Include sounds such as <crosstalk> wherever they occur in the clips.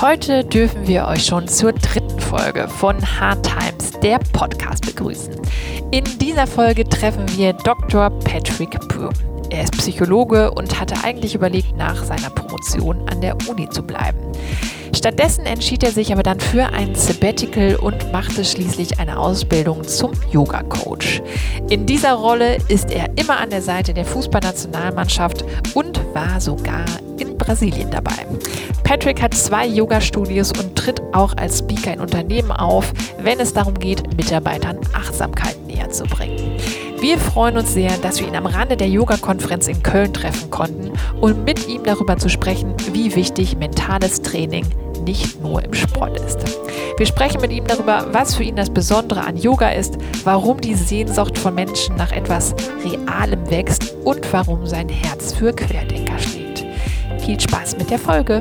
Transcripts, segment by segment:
Heute dürfen wir euch schon zur dritten Folge von Hard Times, der Podcast, begrüßen. In dieser Folge treffen wir Dr. Patrick Broom. Er ist Psychologe und hatte eigentlich überlegt, nach seiner Promotion an der Uni zu bleiben. Stattdessen entschied er sich aber dann für ein Sabbatical und machte schließlich eine Ausbildung zum Yoga-Coach. In dieser Rolle ist er immer an der Seite der Fußballnationalmannschaft und war sogar in Brasilien dabei. Patrick hat zwei Yoga-Studios und tritt auch als Speaker in Unternehmen auf, wenn es darum geht, Mitarbeitern Achtsamkeit näher zu bringen. Wir freuen uns sehr, dass wir ihn am Rande der Yoga-Konferenz in Köln treffen konnten und mit ihm darüber zu sprechen, wie wichtig mentales Training nicht nur im Sport ist. Wir sprechen mit ihm darüber, was für ihn das Besondere an Yoga ist, warum die Sehnsucht von Menschen nach etwas Realem wächst und warum sein Herz für Querdenker schlägt. Viel Spaß mit der Folge!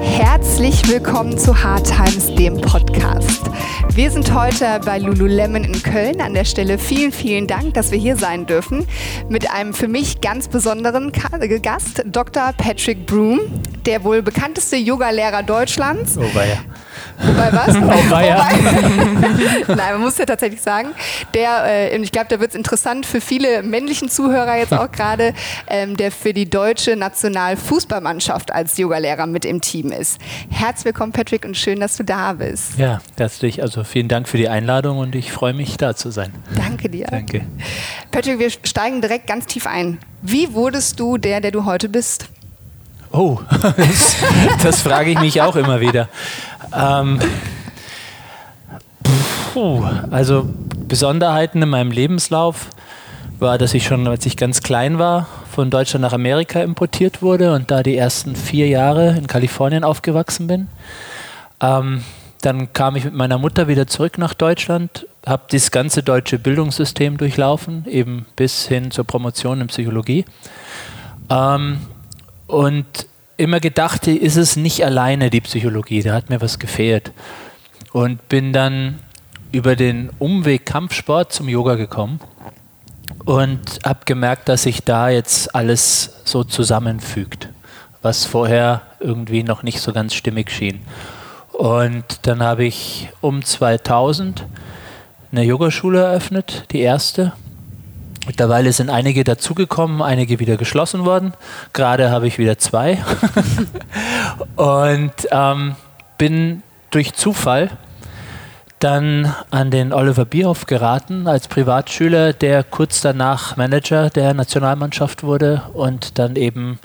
Herzlich willkommen zu Hard Times, dem Podcast. Wir sind heute bei Lululemon in Köln. An der Stelle vielen, vielen Dank, dass wir hier sein dürfen. Mit einem für mich ganz besonderen Gast, Dr. Patrick Broom, der wohl bekannteste Yogalehrer Deutschlands. Oh, ja. Wobei was? Oh, <laughs> weia. <laughs> Nein, man muss ja tatsächlich sagen, der, äh, ich glaube, da wird es interessant für viele männlichen Zuhörer jetzt auch gerade, ähm, der für die deutsche Nationalfußballmannschaft als Yogalehrer mit im Team ist. Herzlich willkommen, Patrick, und schön, dass du da bist. Ja, herzlich. Also vielen Dank für die Einladung und ich freue mich, da zu sein. Danke dir. Danke. Patrick, wir steigen direkt ganz tief ein. Wie wurdest du der, der du heute bist? Oh, <laughs> das, das frage ich mich auch immer wieder. Ähm, puh, also Besonderheiten in meinem Lebenslauf war, dass ich schon, als ich ganz klein war, von Deutschland nach Amerika importiert wurde und da die ersten vier Jahre in Kalifornien aufgewachsen bin. Ähm, dann kam ich mit meiner Mutter wieder zurück nach Deutschland, habe das ganze deutsche Bildungssystem durchlaufen, eben bis hin zur Promotion in Psychologie. Ähm, und immer gedacht, ist es nicht alleine die Psychologie, da hat mir was gefehlt. Und bin dann über den Umweg Kampfsport zum Yoga gekommen und habe gemerkt, dass sich da jetzt alles so zusammenfügt, was vorher irgendwie noch nicht so ganz stimmig schien. Und dann habe ich um 2000 eine Yogaschule eröffnet, die erste, Mittlerweile sind einige dazugekommen, einige wieder geschlossen worden. Gerade habe ich wieder zwei. <laughs> und ähm, bin durch Zufall dann an den Oliver Bierhoff geraten als Privatschüler, der kurz danach Manager der Nationalmannschaft wurde und dann eben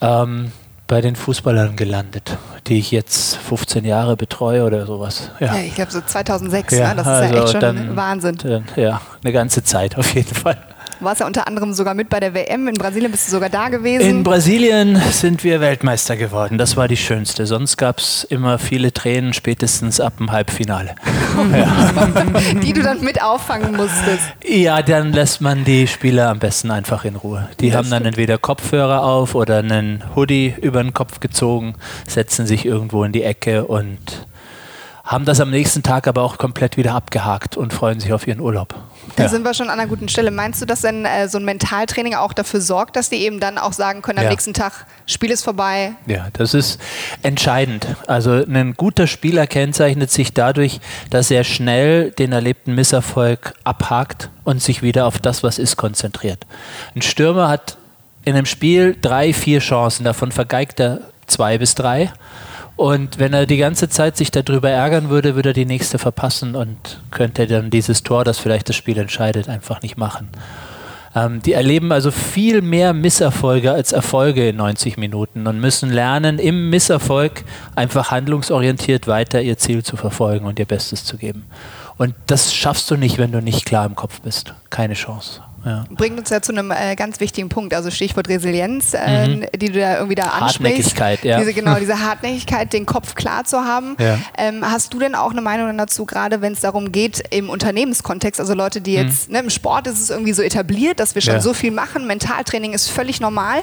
ähm, bei den Fußballern gelandet, die ich jetzt 15 Jahre betreue oder sowas. Ja, ja ich glaube so 2006, ja, ne? das ist also ja echt schon dann, Wahnsinn. Dann, ja, eine ganze Zeit auf jeden Fall. Du warst ja unter anderem sogar mit bei der WM. In Brasilien bist du sogar da gewesen. In Brasilien sind wir Weltmeister geworden. Das war die schönste. Sonst gab es immer viele Tränen, spätestens ab dem Halbfinale. <laughs> die du dann mit auffangen musstest. Ja, dann lässt man die Spieler am besten einfach in Ruhe. Die das haben dann entweder Kopfhörer auf oder einen Hoodie über den Kopf gezogen, setzen sich irgendwo in die Ecke und haben das am nächsten Tag aber auch komplett wieder abgehakt und freuen sich auf ihren Urlaub. Da ja. sind wir schon an einer guten Stelle. Meinst du, dass denn äh, so ein Mentaltraining auch dafür sorgt, dass die eben dann auch sagen können, am ja. nächsten Tag, Spiel ist vorbei? Ja, das ist entscheidend. Also ein guter Spieler kennzeichnet sich dadurch, dass er schnell den erlebten Misserfolg abhakt und sich wieder auf das, was ist, konzentriert. Ein Stürmer hat in einem Spiel drei, vier Chancen, davon vergeigt er zwei bis drei. Und wenn er die ganze Zeit sich darüber ärgern würde, würde er die nächste verpassen und könnte dann dieses Tor, das vielleicht das Spiel entscheidet, einfach nicht machen. Ähm, die erleben also viel mehr Misserfolge als Erfolge in 90 Minuten und müssen lernen, im Misserfolg einfach handlungsorientiert weiter ihr Ziel zu verfolgen und ihr Bestes zu geben. Und das schaffst du nicht, wenn du nicht klar im Kopf bist. Keine Chance. Ja. Bringt uns ja zu einem äh, ganz wichtigen Punkt, also Stichwort Resilienz, äh, mhm. die du da irgendwie da ansprichst. Hartnäckigkeit, ja. Diese, genau, <laughs> diese Hartnäckigkeit, den Kopf klar zu haben. Ja. Ähm, hast du denn auch eine Meinung dazu, gerade wenn es darum geht, im Unternehmenskontext, also Leute, die jetzt, mhm. ne, im Sport ist es irgendwie so etabliert, dass wir schon ja. so viel machen, Mentaltraining ist völlig normal,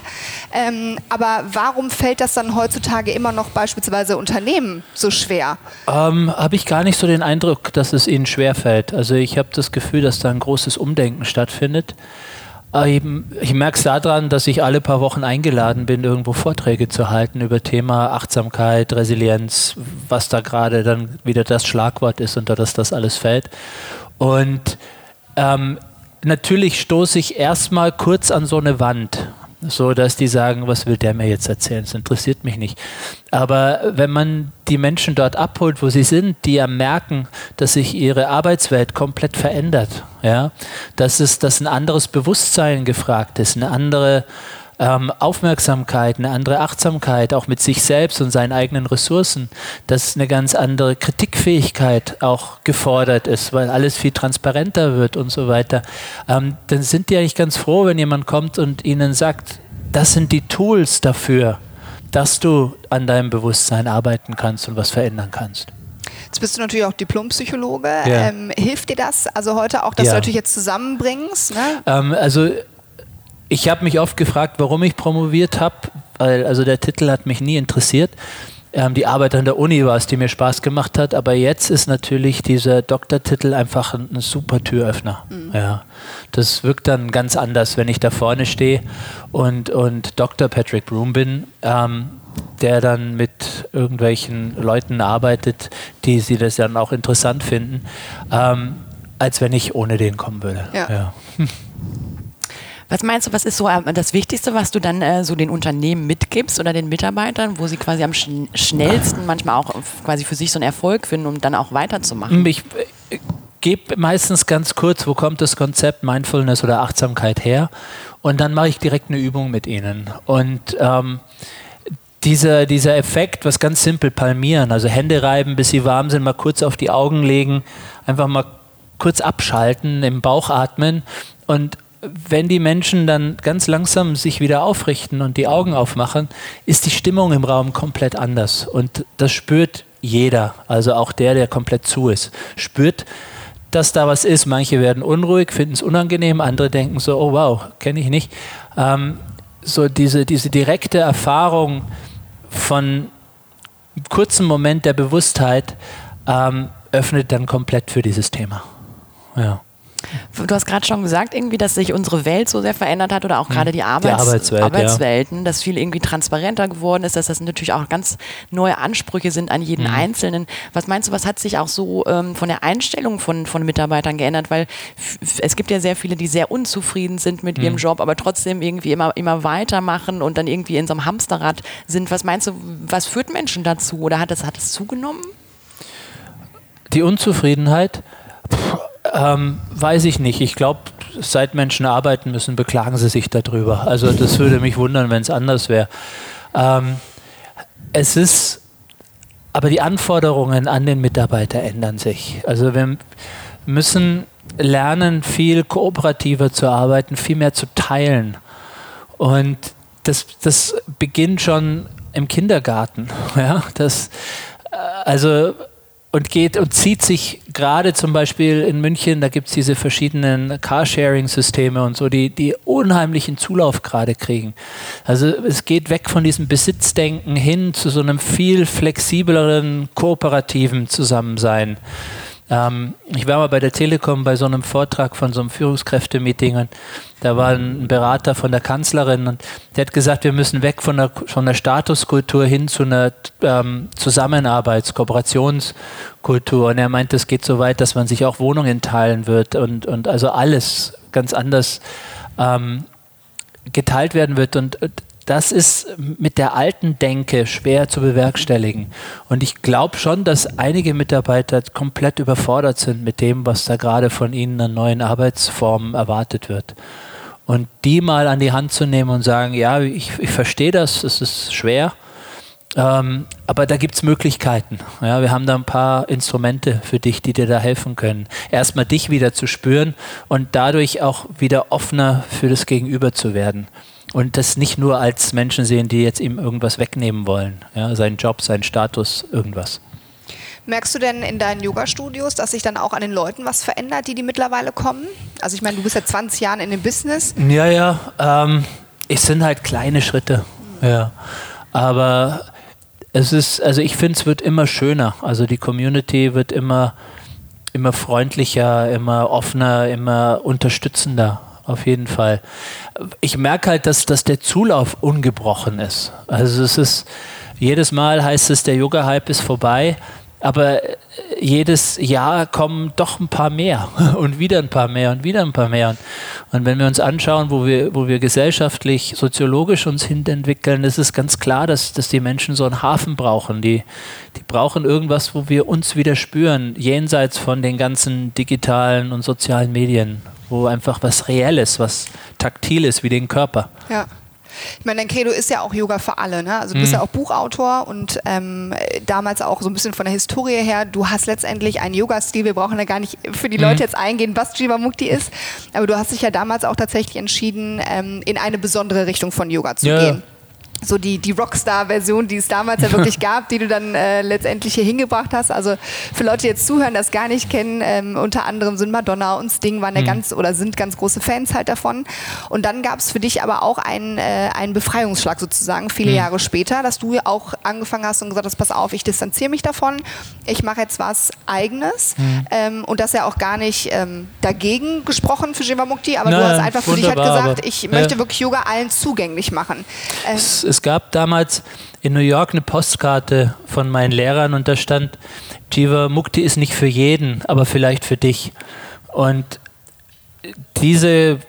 ähm, aber warum fällt das dann heutzutage immer noch beispielsweise Unternehmen so schwer? Ähm, habe ich gar nicht so den Eindruck, dass es ihnen schwer fällt. Also ich habe das Gefühl, dass da ein großes Umdenken stattfindet findet. Ich merke es daran, dass ich alle paar Wochen eingeladen bin, irgendwo Vorträge zu halten über Thema Achtsamkeit, Resilienz, was da gerade dann wieder das Schlagwort ist, unter das das alles fällt. Und ähm, natürlich stoße ich erstmal kurz an so eine Wand so dass die sagen, was will der mir jetzt erzählen? Das interessiert mich nicht. Aber wenn man die Menschen dort abholt, wo sie sind, die ja merken, dass sich ihre Arbeitswelt komplett verändert, ja, dass es, dass ein anderes Bewusstsein gefragt ist, eine andere ähm, Aufmerksamkeit, eine andere Achtsamkeit, auch mit sich selbst und seinen eigenen Ressourcen, dass eine ganz andere Kritikfähigkeit auch gefordert ist, weil alles viel transparenter wird und so weiter, ähm, dann sind die eigentlich ganz froh, wenn jemand kommt und ihnen sagt, das sind die Tools dafür, dass du an deinem Bewusstsein arbeiten kannst und was verändern kannst. Jetzt bist du natürlich auch Diplompsychologe. Ja. Ähm, hilft dir das also heute auch, dass ja. du natürlich jetzt zusammenbringst? Ne? Ähm, also ich habe mich oft gefragt, warum ich promoviert habe, weil also der Titel hat mich nie interessiert. Ähm, die Arbeit an der Uni war es, die mir Spaß gemacht hat, aber jetzt ist natürlich dieser Doktortitel einfach ein, ein super Türöffner. Mhm. Ja, das wirkt dann ganz anders, wenn ich da vorne stehe und, und Dr. Patrick Broom bin. Ähm, der dann mit irgendwelchen Leuten arbeitet, die sie das dann auch interessant finden, ähm, als wenn ich ohne den kommen würde. Ja. ja. <laughs> Was meinst du, was ist so äh, das Wichtigste, was du dann äh, so den Unternehmen mitgibst oder den Mitarbeitern, wo sie quasi am schn schnellsten manchmal auch quasi für sich so einen Erfolg finden, um dann auch weiterzumachen? Ich äh, gebe meistens ganz kurz, wo kommt das Konzept Mindfulness oder Achtsamkeit her? Und dann mache ich direkt eine Übung mit ihnen. Und ähm, dieser, dieser Effekt, was ganz simpel palmieren, also Hände reiben, bis sie warm sind, mal kurz auf die Augen legen, einfach mal kurz abschalten, im Bauch atmen und wenn die Menschen dann ganz langsam sich wieder aufrichten und die Augen aufmachen, ist die Stimmung im Raum komplett anders. Und das spürt jeder, also auch der, der komplett zu ist, spürt, dass da was ist. Manche werden unruhig, finden es unangenehm, andere denken so, oh wow, kenne ich nicht. Ähm, so diese, diese direkte Erfahrung von einem kurzen Moment der Bewusstheit ähm, öffnet dann komplett für dieses Thema. Ja. Du hast gerade schon gesagt, irgendwie, dass sich unsere Welt so sehr verändert hat oder auch gerade die, Arbeits die Arbeitswelt, Arbeitswelten, ja. dass viel irgendwie transparenter geworden ist, dass das natürlich auch ganz neue Ansprüche sind an jeden mhm. Einzelnen. Was meinst du, was hat sich auch so ähm, von der Einstellung von, von Mitarbeitern geändert? Weil es gibt ja sehr viele, die sehr unzufrieden sind mit mhm. ihrem Job, aber trotzdem irgendwie immer, immer weitermachen und dann irgendwie in so einem Hamsterrad sind. Was meinst du, was führt Menschen dazu oder hat es hat zugenommen? Die Unzufriedenheit? Puh ähm, weiß ich nicht. Ich glaube, seit Menschen arbeiten müssen, beklagen sie sich darüber. Also das würde mich wundern, wenn es anders wäre. Ähm, es ist, aber die Anforderungen an den Mitarbeiter ändern sich. Also wir müssen lernen, viel kooperativer zu arbeiten, viel mehr zu teilen. Und das, das beginnt schon im Kindergarten. <laughs> Ja, das, äh, also und geht und zieht sich gerade zum Beispiel in München, da gibt es diese verschiedenen Carsharing-Systeme und so, die, die unheimlichen Zulauf gerade kriegen. Also es geht weg von diesem Besitzdenken hin zu so einem viel flexibleren, kooperativen Zusammensein. Ähm, ich war mal bei der Telekom bei so einem Vortrag von so einem Führungskräftemeeting und da war ein Berater von der Kanzlerin und der hat gesagt, wir müssen weg von der, von der Statuskultur hin zu einer ähm, Zusammenarbeits-, Kooperationskultur. Und er meint, es geht so weit, dass man sich auch Wohnungen teilen wird und, und also alles ganz anders ähm, geteilt werden wird. Und das ist mit der alten Denke schwer zu bewerkstelligen. Und ich glaube schon, dass einige Mitarbeiter komplett überfordert sind mit dem, was da gerade von ihnen an neuen Arbeitsformen erwartet wird. Und die mal an die Hand zu nehmen und sagen, ja, ich, ich verstehe das, es ist schwer, ähm, aber da gibt es Möglichkeiten. Ja, wir haben da ein paar Instrumente für dich, die dir da helfen können. Erstmal dich wieder zu spüren und dadurch auch wieder offener für das Gegenüber zu werden. Und das nicht nur als Menschen sehen, die jetzt ihm irgendwas wegnehmen wollen. Ja, seinen Job, seinen Status, irgendwas. Merkst du denn in deinen Yoga-Studios, dass sich dann auch an den Leuten was verändert, die die mittlerweile kommen? Also ich meine, du bist ja 20 Jahre in dem Business. Ja, ja. Ähm, es sind halt kleine Schritte. Ja. Aber es ist, also ich finde, es wird immer schöner. Also die Community wird immer, immer freundlicher, immer offener, immer unterstützender. Auf jeden Fall. Ich merke halt, dass, dass der Zulauf ungebrochen ist. Also es ist, jedes Mal heißt es, der Yoga-Hype ist vorbei aber jedes Jahr kommen doch ein paar mehr <laughs> und wieder ein paar mehr und wieder ein paar mehr. Und wenn wir uns anschauen, wo wir, wo wir gesellschaftlich, soziologisch uns hinentwickeln, ist es ganz klar, dass, dass die Menschen so einen Hafen brauchen. Die, die brauchen irgendwas, wo wir uns wieder spüren, jenseits von den ganzen digitalen und sozialen Medien, wo einfach was Reelles, was Taktiles wie den Körper. Ja. Ich meine, dein Credo ist ja auch Yoga für alle. Ne? Also du bist mhm. ja auch Buchautor und ähm, damals auch so ein bisschen von der Historie her. Du hast letztendlich einen Yoga-Stil. Wir brauchen da gar nicht für die mhm. Leute jetzt eingehen, was Jivamukti ist. Aber du hast dich ja damals auch tatsächlich entschieden, ähm, in eine besondere Richtung von Yoga zu ja. gehen so die, die Rockstar-Version, die es damals ja wirklich <laughs> gab, die du dann äh, letztendlich hier hingebracht hast. Also für Leute, die jetzt zuhören, das gar nicht kennen, ähm, unter anderem sind Madonna und Sting waren ja mhm. ganz oder sind ganz große Fans halt davon. Und dann gab es für dich aber auch einen, äh, einen Befreiungsschlag sozusagen, viele mhm. Jahre später, dass du auch angefangen hast und gesagt hast, pass auf, ich distanziere mich davon, ich mache jetzt was Eigenes. Mhm. Ähm, und das ja auch gar nicht ähm, dagegen gesprochen für Jivamukti, aber Nein, du hast einfach für dich halt gesagt, ich möchte wirklich Yoga allen zugänglich machen. Ähm, es gab damals in New York eine Postkarte von meinen Lehrern und da stand, Jiva Mukti ist nicht für jeden, aber vielleicht für dich. Und diese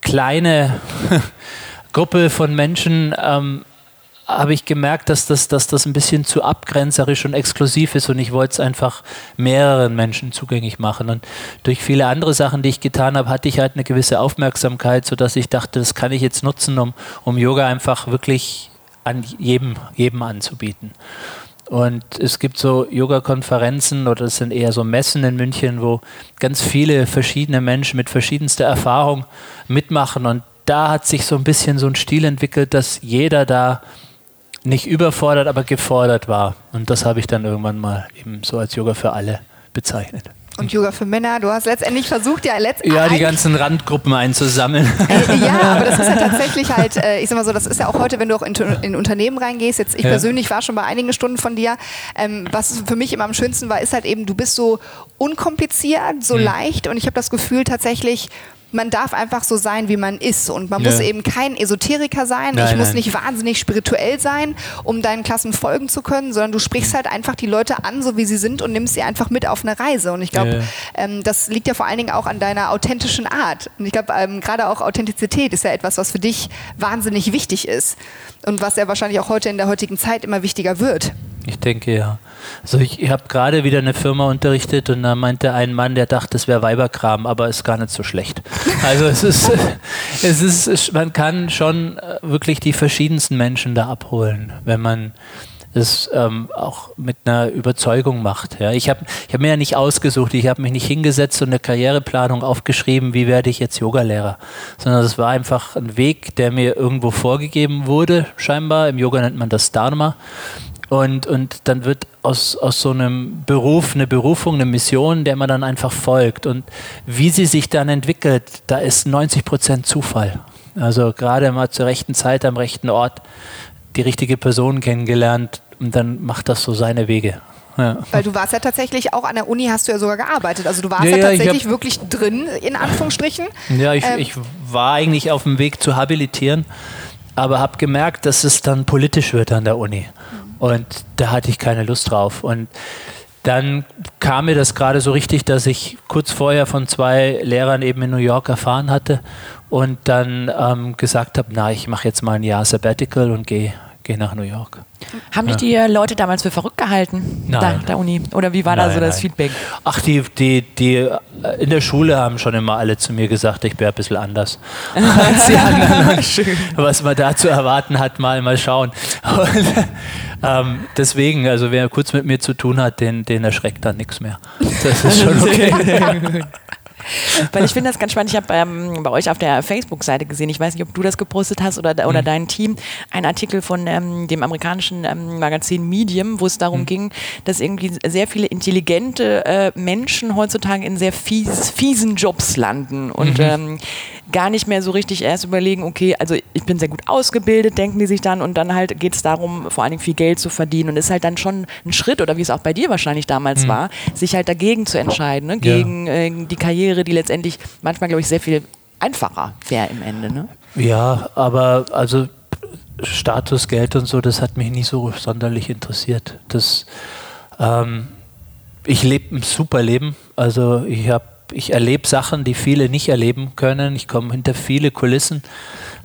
kleine <laughs> Gruppe von Menschen ähm, habe ich gemerkt, dass das, dass das ein bisschen zu abgrenzerisch und exklusiv ist und ich wollte es einfach mehreren Menschen zugänglich machen. Und durch viele andere Sachen, die ich getan habe, hatte ich halt eine gewisse Aufmerksamkeit, sodass ich dachte, das kann ich jetzt nutzen, um, um Yoga einfach wirklich an jedem, jedem anzubieten. Und es gibt so Yoga-Konferenzen oder es sind eher so Messen in München, wo ganz viele verschiedene Menschen mit verschiedenster Erfahrung mitmachen. Und da hat sich so ein bisschen so ein Stil entwickelt, dass jeder da nicht überfordert, aber gefordert war. Und das habe ich dann irgendwann mal eben so als Yoga für alle bezeichnet. Und Yoga für Männer, du hast letztendlich versucht, ja letztendlich. Ja, die ganzen Randgruppen einzusammeln. Äh, ja, <laughs> aber das ist ja tatsächlich halt, äh, ich sag mal so, das ist ja auch heute, wenn du auch in, in Unternehmen reingehst, jetzt ich ja. persönlich war schon bei einigen Stunden von dir, ähm, was für mich immer am schönsten war, ist halt eben, du bist so unkompliziert, so mhm. leicht und ich habe das Gefühl tatsächlich, man darf einfach so sein, wie man ist. Und man ja. muss eben kein Esoteriker sein. Nein, ich muss nein. nicht wahnsinnig spirituell sein, um deinen Klassen folgen zu können, sondern du sprichst halt einfach die Leute an, so wie sie sind und nimmst sie einfach mit auf eine Reise. Und ich glaube, ja. ähm, das liegt ja vor allen Dingen auch an deiner authentischen Art. Und ich glaube, ähm, gerade auch Authentizität ist ja etwas, was für dich wahnsinnig wichtig ist. Und was ja wahrscheinlich auch heute in der heutigen Zeit immer wichtiger wird. Ich denke ja. Also ich, ich habe gerade wieder eine Firma unterrichtet und da meinte ein Mann, der dachte, es wäre Weiberkram, aber ist gar nicht so schlecht. <laughs> Also es ist, es ist, man kann schon äh, wirklich die verschiedensten Menschen da abholen, wenn man es ähm, auch mit einer Überzeugung macht. Ja. Ich habe ich hab mir ja nicht ausgesucht, ich habe mich nicht hingesetzt und eine Karriereplanung aufgeschrieben, wie werde ich jetzt Yogalehrer, sondern es war einfach ein Weg, der mir irgendwo vorgegeben wurde, scheinbar. Im Yoga nennt man das Dharma. Und, und dann wird aus, aus so einem Beruf eine Berufung, eine Mission, der man dann einfach folgt. Und wie sie sich dann entwickelt, da ist 90 Prozent Zufall. Also gerade mal zur rechten Zeit am rechten Ort die richtige Person kennengelernt und dann macht das so seine Wege. Ja. Weil du warst ja tatsächlich auch an der Uni, hast du ja sogar gearbeitet. Also du warst ja, ja tatsächlich hab, wirklich drin, in Anführungsstrichen. Ja, ich, ähm, ich war eigentlich auf dem Weg zu habilitieren, aber habe gemerkt, dass es dann politisch wird an der Uni. Mhm. Und da hatte ich keine Lust drauf. Und dann kam mir das gerade so richtig, dass ich kurz vorher von zwei Lehrern eben in New York erfahren hatte und dann ähm, gesagt habe, na, ich mache jetzt mal ein Jahr Sabbatical und gehe gehe nach New York. Haben dich die Leute damals für verrückt gehalten? Nein. Da, der Uni? Oder wie war da Nein, so das nein. Feedback? Ach, die, die, die äh, in der Schule haben schon immer alle zu mir gesagt, ich wäre ein bisschen anders. <laughs> als die anderen. <laughs> Was man da zu erwarten hat, mal, mal schauen. Und, <laughs> ähm, deswegen, also wer kurz mit mir zu tun hat, den, den erschreckt dann nichts mehr. Das ist schon okay. Weil ich finde das ganz spannend. Ich habe ähm, bei euch auf der Facebook-Seite gesehen, ich weiß nicht, ob du das gepostet hast oder, oder dein Team, einen Artikel von ähm, dem amerikanischen ähm, Magazin Medium, wo es darum ging, dass irgendwie sehr viele intelligente äh, Menschen heutzutage in sehr fies, fiesen Jobs landen und ähm, gar nicht mehr so richtig erst überlegen, okay, also ich bin sehr gut ausgebildet, denken die sich dann und dann halt geht es darum, vor allen Dingen viel Geld zu verdienen und ist halt dann schon ein Schritt, oder wie es auch bei dir wahrscheinlich damals war, sich halt dagegen zu entscheiden, ne? Ja. gegen äh, die Karriere, die letztendlich manchmal, glaube ich, sehr viel einfacher wäre im Ende. Ne? Ja, aber also Status, Geld und so, das hat mich nie so sonderlich interessiert. Das, ähm, ich lebe ein super Leben. Also ich habe, ich erlebe Sachen, die viele nicht erleben können. Ich komme hinter viele Kulissen.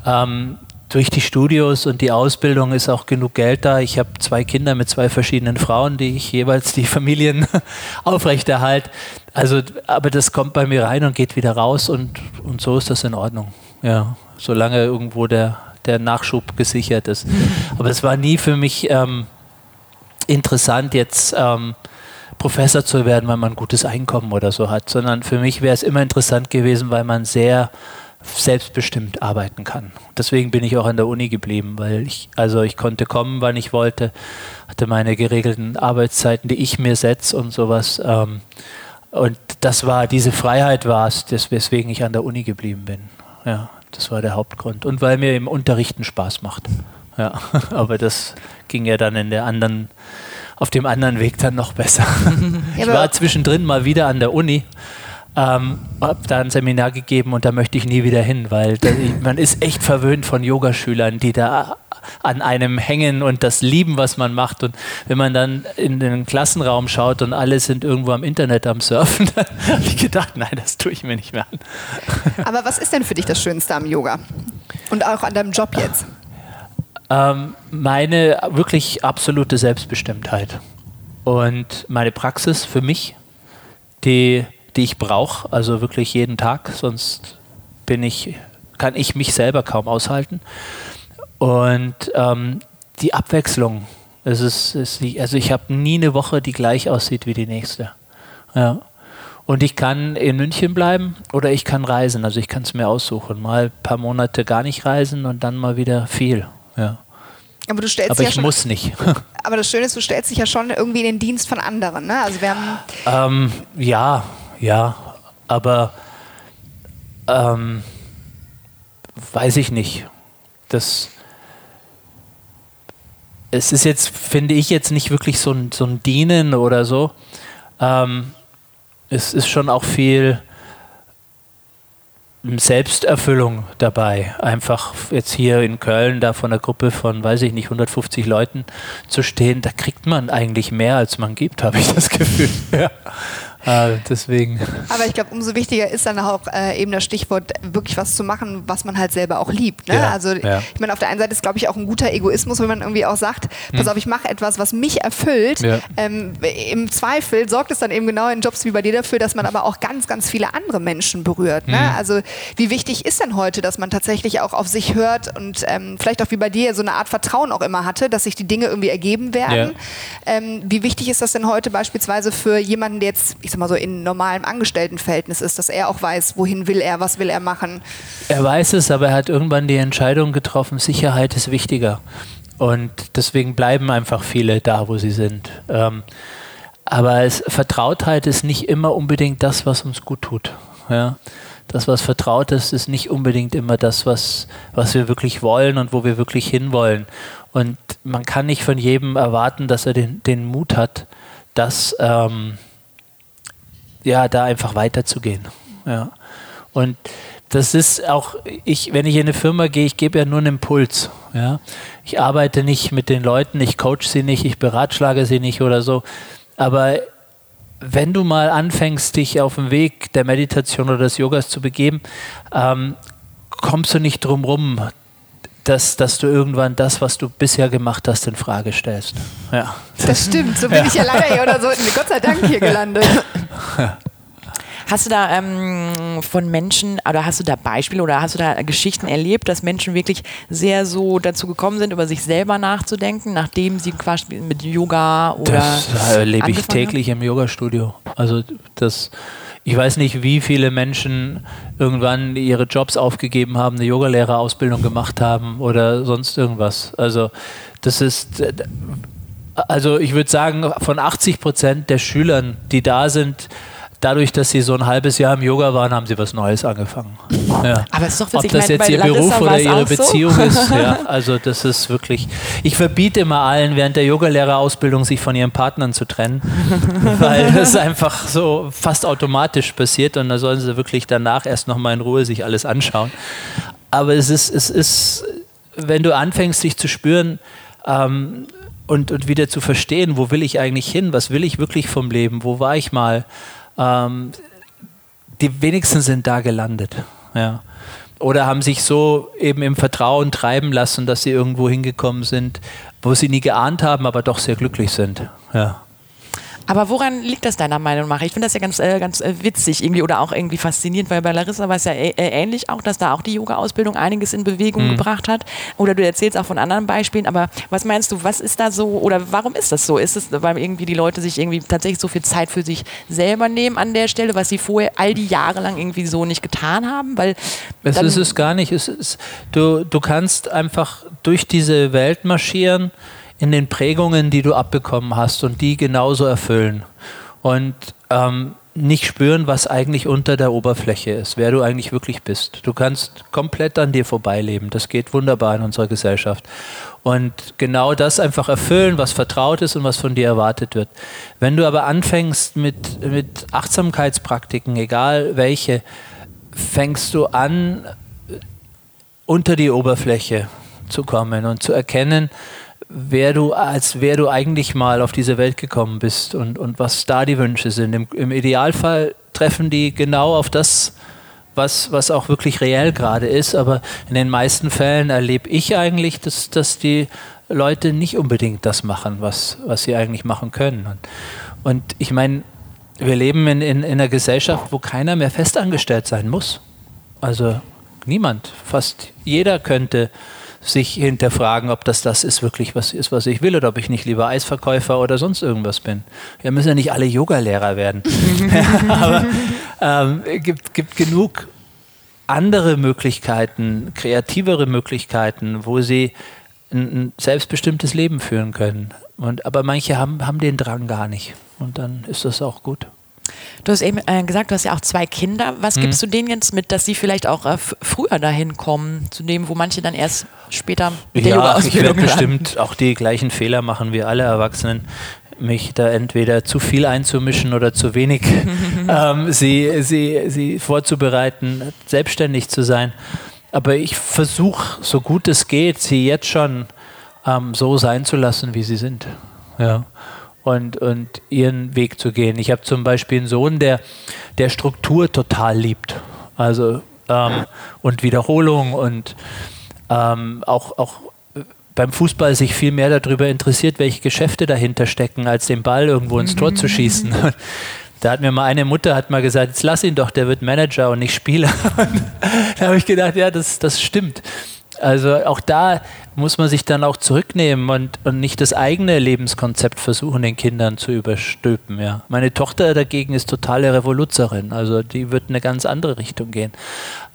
Ähm, durch die Studios und die Ausbildung ist auch genug Geld da. Ich habe zwei Kinder mit zwei verschiedenen Frauen, die ich jeweils die Familien <laughs> aufrechterhalte. Also, aber das kommt bei mir rein und geht wieder raus und, und so ist das in Ordnung. Ja, solange irgendwo der, der Nachschub gesichert ist. Aber es war nie für mich ähm, interessant, jetzt ähm, Professor zu werden, weil man ein gutes Einkommen oder so hat, sondern für mich wäre es immer interessant gewesen, weil man sehr selbstbestimmt arbeiten kann. Deswegen bin ich auch an der Uni geblieben, weil ich, also ich konnte kommen, wann ich wollte, hatte meine geregelten Arbeitszeiten, die ich mir setze und sowas. Ähm, und das war, diese Freiheit war es, weswegen ich an der Uni geblieben bin. Ja, das war der Hauptgrund. Und weil mir im Unterrichten Spaß macht. Ja, <laughs> aber das ging ja dann in der anderen, auf dem anderen Weg dann noch besser. <laughs> ich war zwischendrin mal wieder an der Uni, ähm, habe da ein Seminar gegeben und da möchte ich nie wieder hin, weil da, man ist echt verwöhnt von Yogaschülern, die da an einem hängen und das lieben, was man macht. Und wenn man dann in den Klassenraum schaut und alle sind irgendwo am Internet am Surfen, <laughs> dann habe ich gedacht, nein, das tue ich mir nicht mehr an. Aber was ist denn für dich das Schönste am Yoga? Und auch an deinem Job jetzt? Ähm, meine wirklich absolute Selbstbestimmtheit und meine Praxis für mich, die, die ich brauche, also wirklich jeden Tag, sonst bin ich, kann ich mich selber kaum aushalten. Und ähm, die Abwechslung, es ist, es ist, also ich habe nie eine Woche, die gleich aussieht wie die nächste. Ja. Und ich kann in München bleiben oder ich kann reisen. Also ich kann es mir aussuchen. Mal ein paar Monate gar nicht reisen und dann mal wieder viel. Ja. Aber du stellst Aber ja ich schon, muss nicht. <laughs> aber das Schöne ist, du stellst dich ja schon irgendwie in den Dienst von anderen. Ne? Also wir haben ähm, ja, ja, aber ähm, weiß ich nicht. Das es ist jetzt, finde ich, jetzt nicht wirklich so ein, so ein Dienen oder so. Ähm, es ist schon auch viel Selbsterfüllung dabei. Einfach jetzt hier in Köln da von einer Gruppe von, weiß ich nicht, 150 Leuten zu stehen, da kriegt man eigentlich mehr, als man gibt, habe ich das <laughs> Gefühl. Ja. Äh, deswegen. Aber ich glaube, umso wichtiger ist dann auch äh, eben das Stichwort, wirklich was zu machen, was man halt selber auch liebt. Ne? Ja, also ja. ich meine, auf der einen Seite ist, glaube ich, auch ein guter Egoismus, wenn man irgendwie auch sagt, pass auf, ich mache etwas, was mich erfüllt. Hm. Ja. Ähm, Im Zweifel sorgt es dann eben genau in Jobs wie bei dir dafür, dass man aber auch ganz, ganz viele andere Menschen berührt. Ne? Hm. Also wie wichtig ist denn heute, dass man tatsächlich auch auf sich hört und ähm, vielleicht auch wie bei dir so eine Art Vertrauen auch immer hatte, dass sich die Dinge irgendwie ergeben werden. Ähm, wie wichtig ist das denn heute beispielsweise für jemanden, der jetzt, ich sag mal so, in normalem Angestelltenverhältnis ist, dass er auch weiß, wohin will er, was will er machen? Er weiß es, aber er hat irgendwann die Entscheidung getroffen, Sicherheit ist wichtiger. Und deswegen bleiben einfach viele da, wo sie sind. Ähm, aber es, Vertrautheit ist nicht immer unbedingt das, was uns gut tut. Ja? Das, was vertraut ist, ist nicht unbedingt immer das, was, was wir wirklich wollen und wo wir wirklich hinwollen. Und man kann nicht von jedem erwarten, dass er den, den Mut hat, das ähm, ja, da einfach weiterzugehen. Ja. Und das ist auch, ich, wenn ich in eine Firma gehe, ich gebe ja nur einen Impuls. Ja. Ich arbeite nicht mit den Leuten, ich coach sie nicht, ich beratschlage sie nicht oder so. Aber wenn du mal anfängst, dich auf den Weg der Meditation oder des Yogas zu begeben, ähm, kommst du nicht drum rum, dass, dass du irgendwann das, was du bisher gemacht hast, in Frage stellst. Ja. Das stimmt, so bin ja. ich ja leider hier oder so, Gott sei Dank hier gelandet. <laughs> Hast du da ähm, von Menschen, oder hast du da Beispiele oder hast du da Geschichten erlebt, dass Menschen wirklich sehr so dazu gekommen sind, über sich selber nachzudenken, nachdem sie quasi mit Yoga oder. Das erlebe ich täglich haben? im Yoga-Studio. Also das ich weiß nicht, wie viele Menschen irgendwann ihre Jobs aufgegeben haben, eine Yogalehrerausbildung gemacht haben oder sonst irgendwas. Also das ist, also ich würde sagen, von 80 Prozent der Schülern, die da sind, dadurch, dass sie so ein halbes Jahr im Yoga waren, haben sie was Neues angefangen. Ja. Aber es ist doch witzig, Ob das jetzt ihr Beruf oder ihre Beziehung so? ist, <laughs> ja, also das ist wirklich. Ich verbiete immer allen während der Yogalehrerausbildung sich von ihren Partnern zu trennen, <laughs> weil das einfach so fast automatisch passiert und da sollen sie wirklich danach erst noch mal in Ruhe sich alles anschauen. Aber es ist, es ist, wenn du anfängst, dich zu spüren, ähm, und, und wieder zu verstehen, wo will ich eigentlich hin, was will ich wirklich vom Leben, wo war ich mal, ähm, die wenigsten sind da gelandet. Ja. Oder haben sich so eben im Vertrauen treiben lassen, dass sie irgendwo hingekommen sind, wo sie nie geahnt haben, aber doch sehr glücklich sind. Ja. Aber woran liegt das deiner Meinung nach? Ich finde das ja ganz, äh, ganz äh, witzig irgendwie oder auch irgendwie faszinierend, weil bei Larissa war es ja äh, ähnlich auch, dass da auch die Yoga-Ausbildung einiges in Bewegung mhm. gebracht hat. Oder du erzählst auch von anderen Beispielen. Aber was meinst du, was ist da so oder warum ist das so? Ist es, weil irgendwie die Leute sich irgendwie tatsächlich so viel Zeit für sich selber nehmen an der Stelle, was sie vorher all die Jahre lang irgendwie so nicht getan haben? Weil es ist es gar nicht. Es ist, du, du kannst einfach durch diese Welt marschieren in den Prägungen, die du abbekommen hast und die genauso erfüllen. Und ähm, nicht spüren, was eigentlich unter der Oberfläche ist, wer du eigentlich wirklich bist. Du kannst komplett an dir vorbeileben. Das geht wunderbar in unserer Gesellschaft. Und genau das einfach erfüllen, was vertraut ist und was von dir erwartet wird. Wenn du aber anfängst mit, mit Achtsamkeitspraktiken, egal welche, fängst du an, unter die Oberfläche zu kommen und zu erkennen, wer du, als wer du eigentlich mal auf diese Welt gekommen bist und, und was da die Wünsche sind. Im, Im, Idealfall treffen die genau auf das, was, was auch wirklich reell gerade ist, aber in den meisten Fällen erlebe ich eigentlich, dass, dass die Leute nicht unbedingt das machen, was, was sie eigentlich machen können. Und, und ich meine, wir leben in, in, in einer Gesellschaft, wo keiner mehr festangestellt sein muss. Also niemand, fast jeder könnte sich hinterfragen, ob das das ist wirklich was ist, was ich will oder ob ich nicht lieber Eisverkäufer oder sonst irgendwas bin. Wir müssen ja nicht alle Yogalehrer werden. <laughs> <laughs> Aber ähm, gibt, gibt genug andere Möglichkeiten, kreativere Möglichkeiten, wo sie ein, ein selbstbestimmtes Leben führen können. Und, aber manche haben, haben den Drang gar nicht. Und dann ist das auch gut. Du hast eben äh, gesagt, du hast ja auch zwei Kinder. Was mhm. gibst du denen jetzt mit, dass sie vielleicht auch äh, früher dahin kommen, zu dem, wo manche dann erst später mit der ja, ich werde bestimmt auch die gleichen Fehler machen wie alle Erwachsenen mich da entweder zu viel einzumischen oder zu wenig <laughs> ähm, sie, sie, sie vorzubereiten, selbstständig zu sein. Aber ich versuche, so gut es geht, sie jetzt schon ähm, so sein zu lassen, wie sie sind. Ja und, und ihren Weg zu gehen. Ich habe zum Beispiel einen Sohn, der, der Struktur total liebt. Also ähm, und Wiederholung und ähm, auch, auch beim Fußball sich viel mehr darüber interessiert, welche Geschäfte dahinter stecken, als den Ball irgendwo ins Tor zu schießen. <laughs> Da hat mir mal eine Mutter hat mal gesagt, jetzt lass ihn doch, der wird Manager und nicht Spieler. <laughs> da habe ich gedacht, ja, das, das stimmt. Also auch da muss man sich dann auch zurücknehmen und, und nicht das eigene Lebenskonzept versuchen, den Kindern zu überstülpen. Ja. Meine Tochter dagegen ist totale Revoluzerin, also die wird in eine ganz andere Richtung gehen.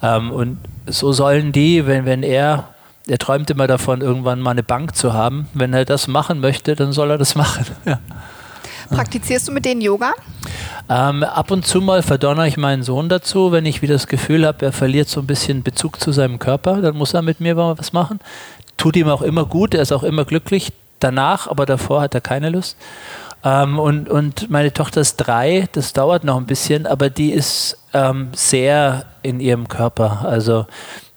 Ähm, und so sollen die, wenn, wenn er, er träumt immer davon, irgendwann mal eine Bank zu haben, wenn er das machen möchte, dann soll er das machen. <laughs> Ja. Praktizierst du mit denen Yoga? Ähm, ab und zu mal verdonner ich meinen Sohn dazu, wenn ich wieder das Gefühl habe, er verliert so ein bisschen Bezug zu seinem Körper, dann muss er mit mir mal was machen tut ihm auch immer gut, er ist auch immer glücklich danach, aber davor hat er keine Lust. Ähm, und, und meine Tochter ist drei, das dauert noch ein bisschen, aber die ist ähm, sehr in ihrem Körper. Also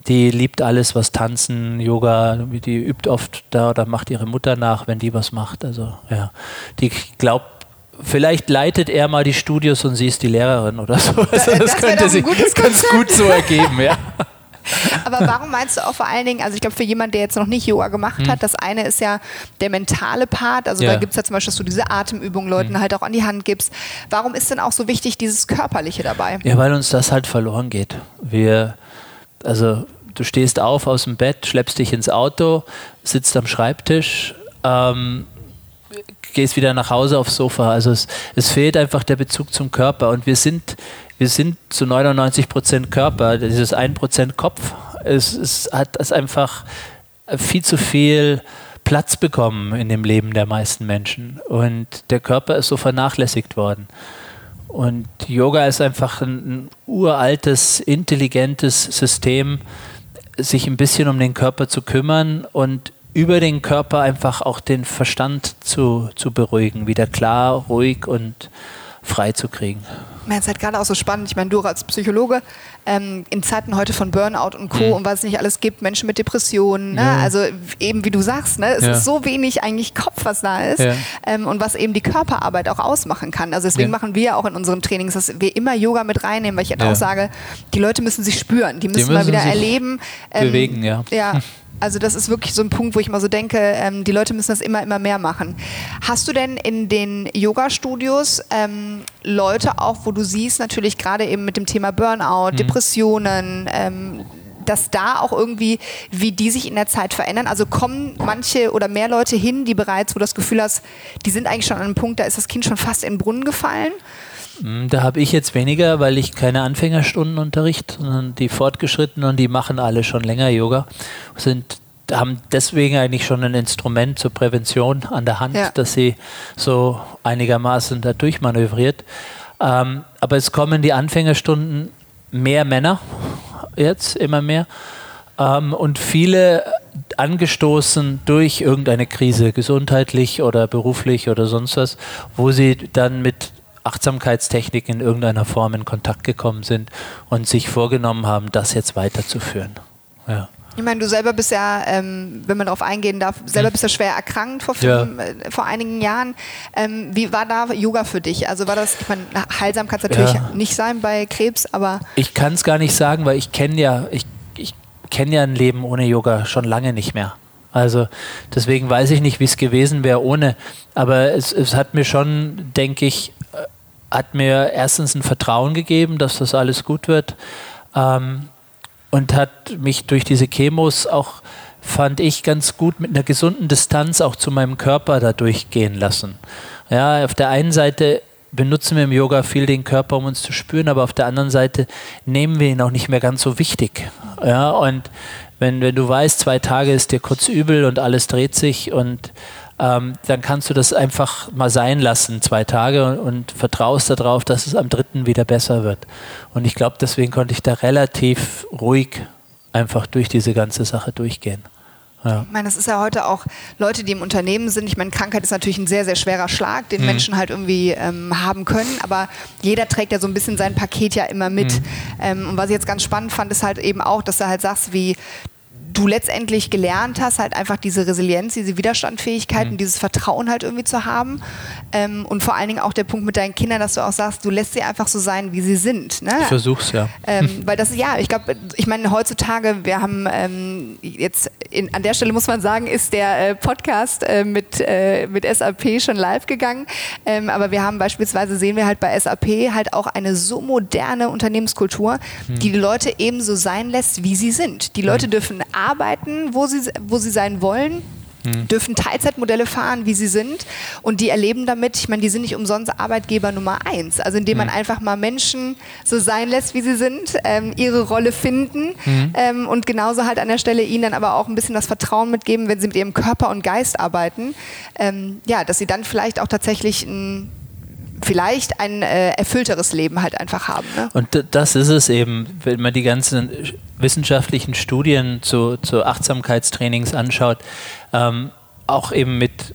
die liebt alles, was Tanzen, Yoga, die übt oft da oder macht ihre Mutter nach, wenn die was macht. Also ja, die glaubt, vielleicht leitet er mal die Studios und sie ist die Lehrerin oder so. Also das, das könnte sich ganz gut so ergeben, ja. <laughs> Aber warum meinst du auch vor allen Dingen, also ich glaube, für jemanden, der jetzt noch nicht Yoga gemacht hm. hat, das eine ist ja der mentale Part. Also ja. da gibt es ja zum Beispiel, dass du diese Atemübungen Leuten hm. halt auch an die Hand gibst. Warum ist denn auch so wichtig dieses Körperliche dabei? Ja, weil uns das halt verloren geht. Wir, also du stehst auf aus dem Bett, schleppst dich ins Auto, sitzt am Schreibtisch, ähm, gehst wieder nach Hause aufs Sofa. Also es, es fehlt einfach der Bezug zum Körper und wir sind, wir sind zu 99 Prozent Körper, dieses 1 Prozent Kopf. Es, es hat es einfach viel zu viel Platz bekommen in dem Leben der meisten Menschen und der Körper ist so vernachlässigt worden. Und Yoga ist einfach ein, ein uraltes, intelligentes System, sich ein bisschen um den Körper zu kümmern und über den Körper einfach auch den Verstand zu, zu beruhigen, wieder klar, ruhig und frei zu kriegen. Ja, es ist halt gerade auch so spannend. Ich meine, du als Psychologe, ähm, in Zeiten heute von Burnout und Co. Mhm. und was es nicht alles gibt, Menschen mit Depressionen, ne? ja. also eben wie du sagst, ne? es ja. ist so wenig eigentlich Kopf, was da ist ja. ähm, und was eben die Körperarbeit auch ausmachen kann. Also deswegen machen wir auch in unseren Trainings, dass wir immer Yoga mit reinnehmen, weil ich halt auch sage, die Leute müssen sich spüren, die müssen, die müssen mal wieder erleben. Ähm, bewegen, ja. Ja, <laughs> Also das ist wirklich so ein Punkt, wo ich mal so denke, ähm, die Leute müssen das immer, immer mehr machen. Hast du denn in den Yoga-Studios ähm, Leute auch, wo du siehst, natürlich gerade eben mit dem Thema Burnout, mhm. Depressionen, ähm, dass da auch irgendwie, wie die sich in der Zeit verändern? Also kommen manche oder mehr Leute hin, die bereits, wo du das Gefühl hast, die sind eigentlich schon an einem Punkt, da ist das Kind schon fast in den Brunnen gefallen? Hm, da habe ich jetzt weniger, weil ich keine Anfängerstunden unterrichte, sondern die Fortgeschrittenen und die machen alle schon länger Yoga, sind haben deswegen eigentlich schon ein Instrument zur Prävention an der Hand, ja. dass sie so einigermaßen da durchmanövriert. Ähm, aber es kommen die Anfängerstunden mehr Männer jetzt, immer mehr. Ähm, und viele angestoßen durch irgendeine Krise, gesundheitlich oder beruflich oder sonst was, wo sie dann mit Achtsamkeitstechnik in irgendeiner Form in Kontakt gekommen sind und sich vorgenommen haben, das jetzt weiterzuführen. Ja. Ich meine, du selber bist ja, ähm, wenn man darauf eingehen darf, selber bist du schwer erkrankt vor, fünf, ja. äh, vor einigen Jahren. Ähm, wie war da Yoga für dich? Also war das, ich meine, heilsam kann es natürlich ja. nicht sein bei Krebs, aber. Ich kann es gar nicht sagen, weil ich kenne ja, ich, ich kenne ja ein Leben ohne Yoga schon lange nicht mehr. Also deswegen weiß ich nicht, wie es gewesen wäre ohne. Aber es, es hat mir schon, denke ich, hat mir erstens ein Vertrauen gegeben, dass das alles gut wird ähm, und hat mich durch diese Chemos auch, fand ich, ganz gut mit einer gesunden Distanz auch zu meinem Körper da durchgehen lassen. Ja, auf der einen Seite benutzen wir im Yoga viel den Körper, um uns zu spüren, aber auf der anderen Seite nehmen wir ihn auch nicht mehr ganz so wichtig. Ja, und wenn, wenn du weißt, zwei Tage ist dir kurz übel und alles dreht sich und ähm, dann kannst du das einfach mal sein lassen, zwei Tage, und, und vertraust darauf, dass es am dritten wieder besser wird. Und ich glaube, deswegen konnte ich da relativ ruhig einfach durch diese ganze Sache durchgehen. Ja. Ich meine, das ist ja heute auch Leute, die im Unternehmen sind. Ich meine, Krankheit ist natürlich ein sehr, sehr schwerer Schlag, den mhm. Menschen halt irgendwie ähm, haben können. Aber jeder trägt ja so ein bisschen sein Paket ja immer mit. Mhm. Ähm, und was ich jetzt ganz spannend fand, ist halt eben auch, dass du halt sagst, wie du letztendlich gelernt hast, halt einfach diese Resilienz, diese Widerstandfähigkeit mhm. und dieses Vertrauen halt irgendwie zu haben. Ähm, und vor allen Dingen auch der Punkt mit deinen Kindern, dass du auch sagst, du lässt sie einfach so sein, wie sie sind. Ne? Ich versuch's, ja. Ähm, <laughs> weil das, ja, ich glaube, ich meine, heutzutage, wir haben ähm, jetzt, in, an der Stelle muss man sagen, ist der äh, Podcast äh, mit, äh, mit SAP schon live gegangen. Ähm, aber wir haben beispielsweise, sehen wir halt bei SAP halt auch eine so moderne Unternehmenskultur, mhm. die die Leute ebenso sein lässt, wie sie sind. Die Leute mhm. dürfen arbeiten, wo sie, wo sie sein wollen hm. dürfen Teilzeitmodelle fahren, wie sie sind. Und die erleben damit, ich meine, die sind nicht umsonst Arbeitgeber Nummer eins. Also indem man hm. einfach mal Menschen so sein lässt, wie sie sind, ähm, ihre Rolle finden hm. ähm, und genauso halt an der Stelle ihnen dann aber auch ein bisschen das Vertrauen mitgeben, wenn sie mit ihrem Körper und Geist arbeiten, ähm, ja, dass sie dann vielleicht auch tatsächlich ein vielleicht ein äh, erfüllteres Leben halt einfach haben. Ne? Und das ist es eben, wenn man die ganzen wissenschaftlichen Studien zu, zu Achtsamkeitstrainings anschaut, ähm, auch eben mit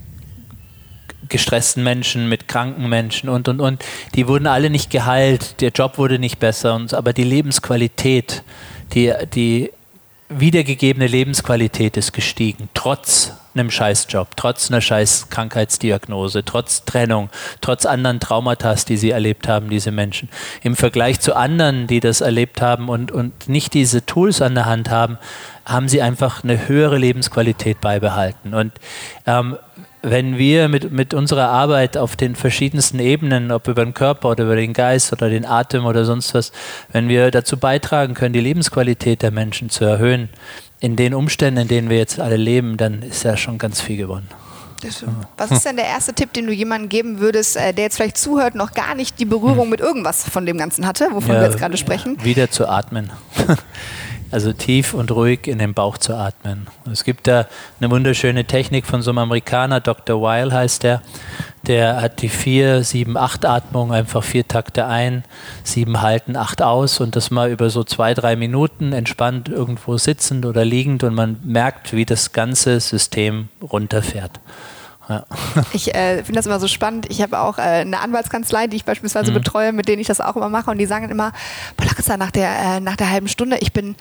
gestressten Menschen, mit kranken Menschen und und und, die wurden alle nicht geheilt, der Job wurde nicht besser, und, aber die Lebensqualität, die, die wiedergegebene Lebensqualität ist gestiegen, trotz einem Scheißjob, trotz einer scheiß Krankheitsdiagnose, trotz Trennung, trotz anderen Traumata, die sie erlebt haben, diese Menschen. Im Vergleich zu anderen, die das erlebt haben und, und nicht diese Tools an der Hand haben, haben sie einfach eine höhere Lebensqualität beibehalten. Und ähm, wenn wir mit, mit unserer Arbeit auf den verschiedensten Ebenen, ob über den Körper oder über den Geist oder den Atem oder sonst was, wenn wir dazu beitragen können, die Lebensqualität der Menschen zu erhöhen, in den Umständen, in denen wir jetzt alle leben, dann ist ja schon ganz viel gewonnen. Was ist denn der erste Tipp, den du jemandem geben würdest, äh, der jetzt vielleicht zuhört, noch gar nicht die Berührung hm. mit irgendwas von dem Ganzen hatte, wovon ja, wir jetzt gerade sprechen? Wieder zu atmen. <laughs> Also tief und ruhig in den Bauch zu atmen. Es gibt da eine wunderschöne Technik von so einem Amerikaner, Dr. Weil heißt der. Der hat die 4, 7, 8 Atmung, einfach vier Takte ein, sieben halten, acht aus und das mal über so zwei, drei Minuten entspannt irgendwo sitzend oder liegend und man merkt, wie das ganze System runterfährt. Ja. <laughs> Ich äh, finde das immer so spannend. Ich habe auch äh, eine Anwaltskanzlei, die ich beispielsweise mhm. betreue, mit denen ich das auch immer mache. Und die sagen immer, boah, Larissa, nach der, äh, nach der halben Stunde, ich bin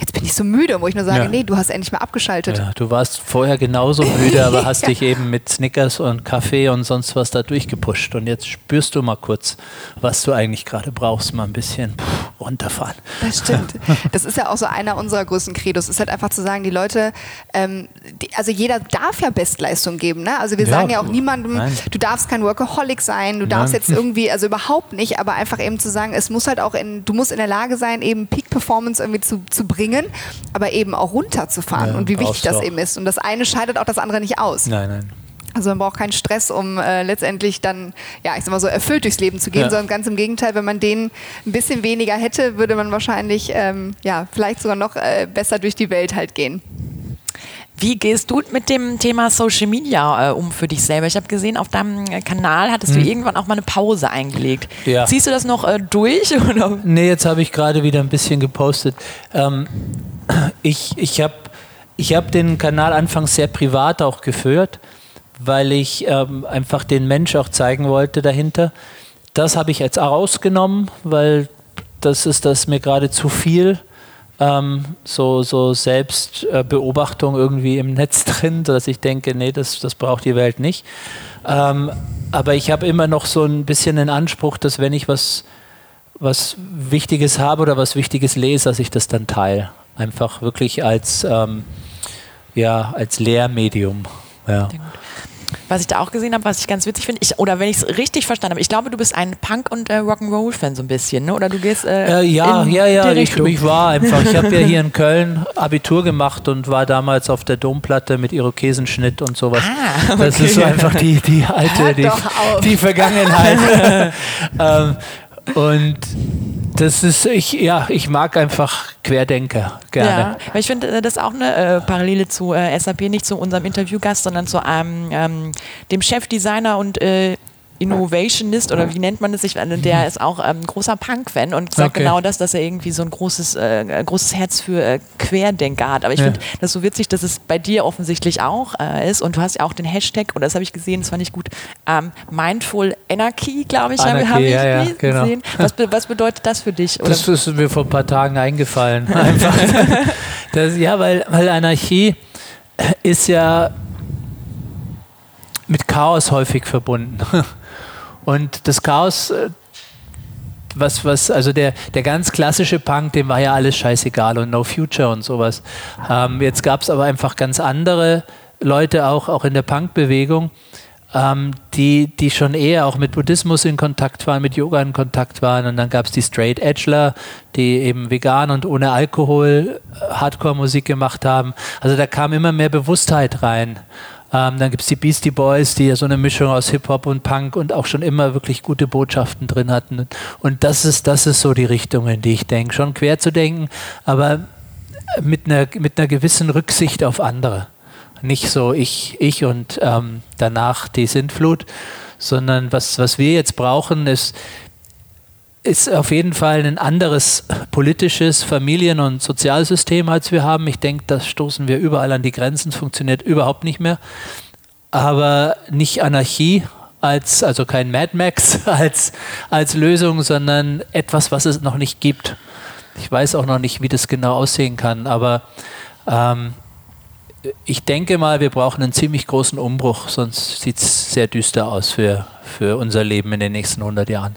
jetzt bin ich so müde, wo ich nur sage, ja. nee, du hast endlich mal abgeschaltet. Ja, du warst vorher genauso <laughs> müde, aber hast dich eben mit Snickers und Kaffee und sonst was da durchgepusht. Und jetzt spürst du mal kurz, was du eigentlich gerade brauchst, mal ein bisschen runterfahren. Das stimmt. <laughs> Das ist ja auch so einer unserer größten Credos, ist halt einfach zu sagen, die Leute, ähm, die, also jeder darf ja Bestleistung geben. Ne? Also wir sagen ja auch niemandem, Nein. du darfst kein Workaholic sein, du darfst Nein. jetzt <laughs> irgendwie, also überhaupt nicht, aber einfach eben zu sagen, es muss halt auch in, du musst in der Lage sein, eben Peak Performance irgendwie zu, zu bringen bringen, aber eben auch runterzufahren ja, und wie wichtig das eben ist. Und das eine scheidet auch das andere nicht aus. Nein, nein. Also man braucht keinen Stress, um äh, letztendlich dann, ja, ich sag mal so, erfüllt durchs Leben zu gehen, ja. sondern ganz im Gegenteil, wenn man den ein bisschen weniger hätte, würde man wahrscheinlich, ähm, ja, vielleicht sogar noch äh, besser durch die Welt halt gehen. Wie gehst du mit dem Thema Social Media äh, um für dich selber? Ich habe gesehen, auf deinem Kanal hattest hm. du irgendwann auch mal eine Pause eingelegt. Ja. Ziehst du das noch äh, durch? <laughs> Oder? Nee, jetzt habe ich gerade wieder ein bisschen gepostet. Ähm, ich ich habe ich hab den Kanal anfangs sehr privat auch geführt, weil ich ähm, einfach den Mensch auch zeigen wollte dahinter. Das habe ich jetzt rausgenommen, weil das ist das mir gerade zu viel ähm, so, so Selbstbeobachtung irgendwie im Netz <laughs> drin, dass ich denke, nee, das, das braucht die Welt nicht. Ähm, aber ich habe immer noch so ein bisschen den Anspruch, dass wenn ich was, was Wichtiges habe oder was Wichtiges lese, dass ich das dann teile. Einfach wirklich als, ähm, ja, als Lehrmedium. Ja. Was ich da auch gesehen habe, was ich ganz witzig finde, oder wenn ich es richtig verstanden habe, ich glaube, du bist ein Punk- und äh, Rock'n'Roll-Fan so ein bisschen, ne? oder du gehst. Äh, äh, ja, ja, ja, ich, ich, war einfach. Ich habe ja hier <laughs> in Köln Abitur gemacht und war damals auf der Domplatte mit Irokesenschnitt und sowas. Ah, okay. Das ist so einfach die, die alte, <laughs> die, die Vergangenheit. <laughs> ähm, und das ist, ich, ja, ich mag einfach Querdenker gerne. Ja, ich finde, äh, das auch eine äh, Parallele zu äh, SAP, nicht zu unserem Interviewgast, sondern zu einem, ähm, dem Chefdesigner und äh, Innovationist oder wie nennt man es sich, also der ist auch ähm, großer Punk-Fan und sagt okay. genau das, dass er irgendwie so ein großes, äh, großes Herz für äh, Querdenker hat. Aber ich ja. finde das so witzig, dass es bei dir offensichtlich auch äh, ist und du hast ja auch den Hashtag, oder das habe ich gesehen, das fand ich gut, ähm, Mindful Anarchy, glaube ich, habe hab ich ja, ja, genau. gesehen. Was, was, bedeutet das für dich? Oder? Das ist mir vor ein paar Tagen eingefallen. <laughs> Einfach. das, ja, weil, weil Anarchie ist ja mit Chaos häufig verbunden. Und das Chaos, äh, was, was, also der, der ganz klassische Punk, dem war ja alles scheißegal und No Future und sowas. Ähm, jetzt gab es aber einfach ganz andere Leute auch, auch in der Punk-Bewegung, ähm, die, die schon eher auch mit Buddhismus in Kontakt waren, mit Yoga in Kontakt waren. Und dann gab es die Straight Edgler, die eben vegan und ohne Alkohol äh, Hardcore-Musik gemacht haben. Also da kam immer mehr Bewusstheit rein. Ähm, dann gibt es die Beastie Boys, die ja so eine Mischung aus Hip-Hop und Punk und auch schon immer wirklich gute Botschaften drin hatten. Und das ist, das ist so die Richtung, in die ich denke. Schon quer zu denken, aber mit einer, mit einer gewissen Rücksicht auf andere. Nicht so ich, ich und ähm, danach die Sintflut, sondern was, was wir jetzt brauchen, ist, ist auf jeden Fall ein anderes politisches Familien- und Sozialsystem, als wir haben. Ich denke, das stoßen wir überall an die Grenzen, es funktioniert überhaupt nicht mehr. Aber nicht Anarchie als, also kein Mad Max <laughs> als, als Lösung, sondern etwas, was es noch nicht gibt. ich weiß auch noch nicht, wie das genau aussehen kann, aber ähm, ich denke mal, wir brauchen einen ziemlich großen Umbruch, sonst sieht es sehr düster aus für, für unser Leben in den nächsten 100 Jahren.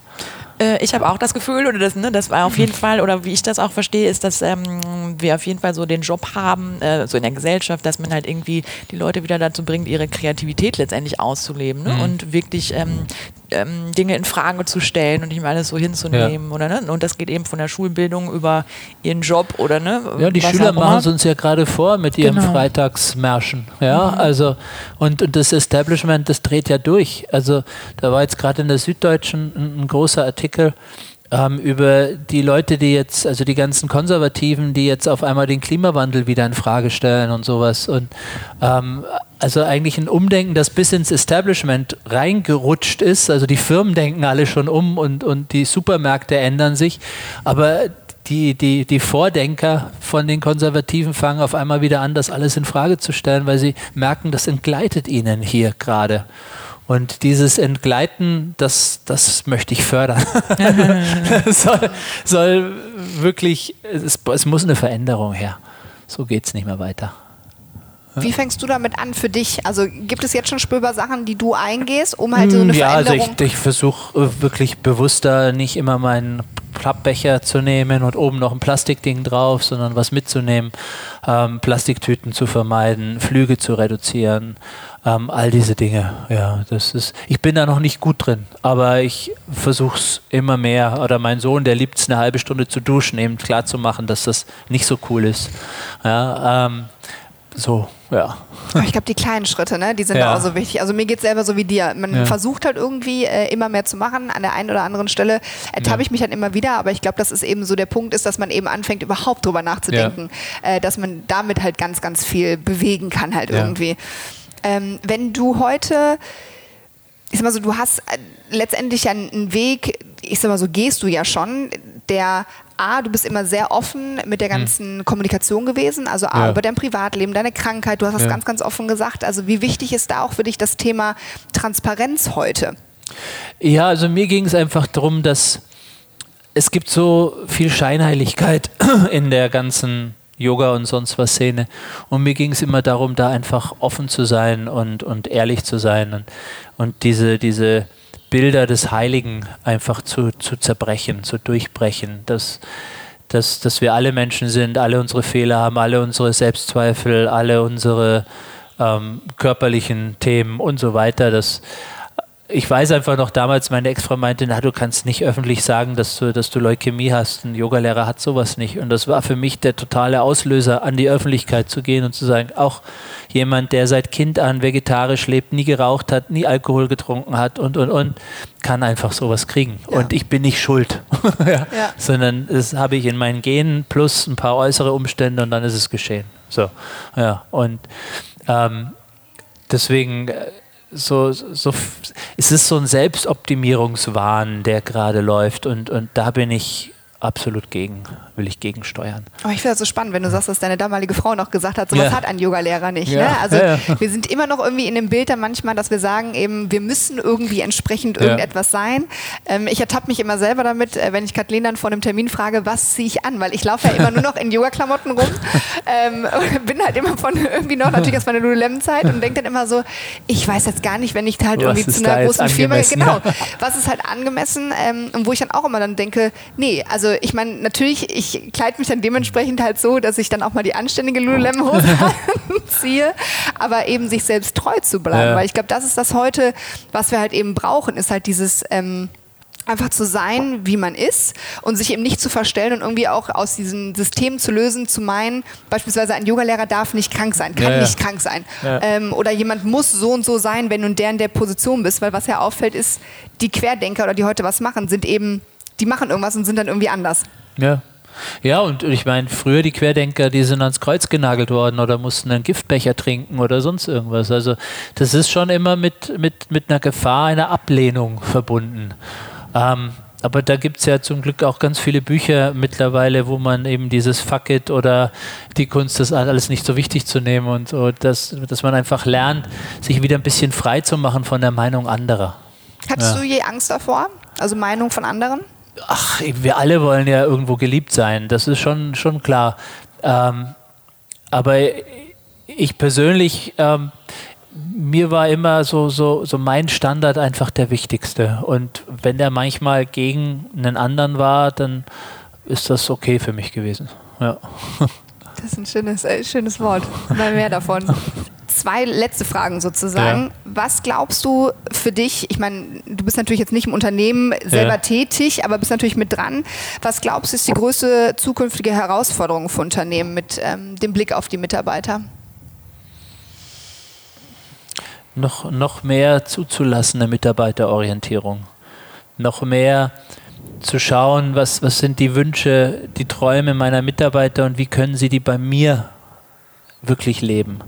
Äh, ich habe auch das Gefühl, oder das, ne, das war auf jeden <laughs> Fall, oder wie ich das auch verstehe, ist, dass ähm, wir auf jeden Fall so den Job haben, äh, so in der Gesellschaft, dass man halt irgendwie die Leute wieder dazu bringt, ihre Kreativität letztendlich auszuleben ne? Mhm. und wirklich ähm, ähm, Dinge in Frage zu stellen und nicht mehr alles so hinzunehmen. Ja. Oder, ne? Und das geht eben von der Schulbildung über ihren Job oder ne? Ja, die Schüler machen es uns ja gerade vor mit ihren genau. Freitagsmärschen. Ja, mhm. also und, und das Establishment, das dreht ja durch. Also da war jetzt gerade in der Süddeutschen ein, ein großer Artikel ähm, über die Leute, die jetzt, also die ganzen Konservativen, die jetzt auf einmal den Klimawandel wieder in Frage stellen und sowas. Und ähm, also eigentlich ein Umdenken, das bis ins Establishment reingerutscht ist. Also die Firmen denken alle schon um und, und die Supermärkte ändern sich. Aber die, die, die Vordenker von den Konservativen fangen auf einmal wieder an, das alles in Frage zu stellen, weil sie merken, das entgleitet ihnen hier gerade. Und dieses Entgleiten, das, das möchte ich fördern. <laughs> soll, soll wirklich, es, es muss eine Veränderung her. So geht es nicht mehr weiter. Wie fängst du damit an für dich? Also gibt es jetzt schon spürbar Sachen, die du eingehst, um halt so eine ja, Veränderung... Ja, also ich, ich versuche wirklich bewusster nicht immer meinen Pappbecher zu nehmen und oben noch ein Plastikding drauf, sondern was mitzunehmen, ähm, Plastiktüten zu vermeiden, Flüge zu reduzieren, ähm, all diese Dinge. Ja, das ist. Ich bin da noch nicht gut drin, aber ich versuche es immer mehr. Oder mein Sohn, der liebt es, eine halbe Stunde zu duschen, eben klar zu machen, dass das nicht so cool ist. Ja, ähm, so, ja. Ich glaube, die kleinen Schritte, ne, die sind ja. auch so wichtig. Also mir geht es selber so wie dir. Man ja. versucht halt irgendwie äh, immer mehr zu machen. An der einen oder anderen Stelle ertappe ja. ich mich dann immer wieder, aber ich glaube, dass es eben so der Punkt ist, dass man eben anfängt, überhaupt drüber nachzudenken, äh, dass man damit halt ganz, ganz viel bewegen kann halt irgendwie. Ähm, wenn du heute ich sag mal so, du hast äh, letztendlich ja einen Weg, ich sag mal so, gehst du ja schon, der A, du bist immer sehr offen mit der hm. ganzen hm. Kommunikation gewesen, also A, ja. über dein Privatleben, deine Krankheit, du hast das ja. ganz, ganz offen gesagt. Also wie wichtig ist da auch für dich das Thema Transparenz heute? Ja, also mir ging es einfach darum, dass es gibt so viel Scheinheiligkeit <clears throat> in der ganzen Yoga und sonst was Szene. Und mir ging es immer darum, da einfach offen zu sein und, und ehrlich zu sein und, und diese, diese Bilder des Heiligen einfach zu, zu zerbrechen, zu durchbrechen, dass, dass, dass wir alle Menschen sind, alle unsere Fehler haben, alle unsere Selbstzweifel, alle unsere ähm, körperlichen Themen und so weiter. Dass, ich weiß einfach noch damals, meine Ex-Frau meinte, na, du kannst nicht öffentlich sagen, dass du, dass du Leukämie hast. Ein Yogalehrer hat sowas nicht. Und das war für mich der totale Auslöser, an die Öffentlichkeit zu gehen und zu sagen, auch jemand, der seit Kind an vegetarisch lebt, nie geraucht hat, nie Alkohol getrunken hat und, und, und, kann einfach sowas kriegen. Ja. Und ich bin nicht schuld, <laughs> ja. Ja. sondern das habe ich in meinen Genen plus ein paar äußere Umstände und dann ist es geschehen. So, ja, und ähm, deswegen äh, so, so, es ist so ein Selbstoptimierungswahn, der gerade läuft und, und da bin ich absolut gegen, will ich gegensteuern. Aber ich finde das so spannend, wenn du sagst, dass deine damalige Frau noch gesagt hat, sowas ja. hat ein Yogalehrer nicht. Ja. Ne? Also ja, wir sind immer noch irgendwie in dem Bild dann manchmal, dass wir sagen, eben, wir müssen irgendwie entsprechend irgendetwas sein. Ähm, ich ertappe mich immer selber damit, äh, wenn ich Kathleen dann vor einem Termin frage, was ziehe ich an? Weil ich laufe ja immer nur noch in Yoga-Klamotten rum. <laughs> Ähm, <laughs> bin halt immer von irgendwie noch natürlich aus meiner Lululemon-Zeit und denke dann immer so, ich weiß jetzt gar nicht, wenn ich halt was irgendwie zu einer großen Firma, genau, was ist halt angemessen ähm, und wo ich dann auch immer dann denke, nee, also ich meine, natürlich, ich kleide mich dann dementsprechend halt so, dass ich dann auch mal die anständige Lululemon-Hose <laughs> ziehe, aber eben sich selbst treu zu bleiben. Ja. Weil ich glaube, das ist das heute, was wir halt eben brauchen, ist halt dieses... Ähm, einfach zu sein, wie man ist und sich eben nicht zu verstellen und irgendwie auch aus diesem System zu lösen, zu meinen, beispielsweise ein Yogalehrer darf nicht krank sein, kann ja, ja. nicht krank sein. Ja. Ähm, oder jemand muss so und so sein, wenn du in der in der Position bist, weil was ja auffällt ist, die Querdenker oder die heute was machen, sind eben die machen irgendwas und sind dann irgendwie anders. Ja. Ja, und ich meine, früher die Querdenker, die sind ans Kreuz genagelt worden oder mussten einen Giftbecher trinken oder sonst irgendwas. Also das ist schon immer mit, mit, mit einer Gefahr, einer Ablehnung verbunden. Ähm, aber da gibt es ja zum Glück auch ganz viele Bücher mittlerweile, wo man eben dieses Fuck it oder die Kunst, das alles nicht so wichtig zu nehmen und so, dass, dass man einfach lernt, sich wieder ein bisschen frei zu machen von der Meinung anderer. Hattest ja. du je Angst davor? Also Meinung von anderen? Ach, wir alle wollen ja irgendwo geliebt sein, das ist schon, schon klar. Ähm, aber ich persönlich, ähm, mir war immer so, so, so mein Standard einfach der wichtigste. Und wenn der manchmal gegen einen anderen war, dann ist das okay für mich gewesen. Ja. Das ist ein schönes, äh, schönes Wort. Mal mehr davon. <laughs> Zwei letzte Fragen sozusagen. Ja. Was glaubst du für dich? Ich meine, du bist natürlich jetzt nicht im Unternehmen selber ja. tätig, aber bist natürlich mit dran. Was glaubst du ist die größte zukünftige Herausforderung für Unternehmen mit ähm, dem Blick auf die Mitarbeiter? Noch, noch mehr zuzulassene Mitarbeiterorientierung. Noch mehr zu schauen, was, was sind die Wünsche, die Träume meiner Mitarbeiter und wie können sie die bei mir wirklich leben.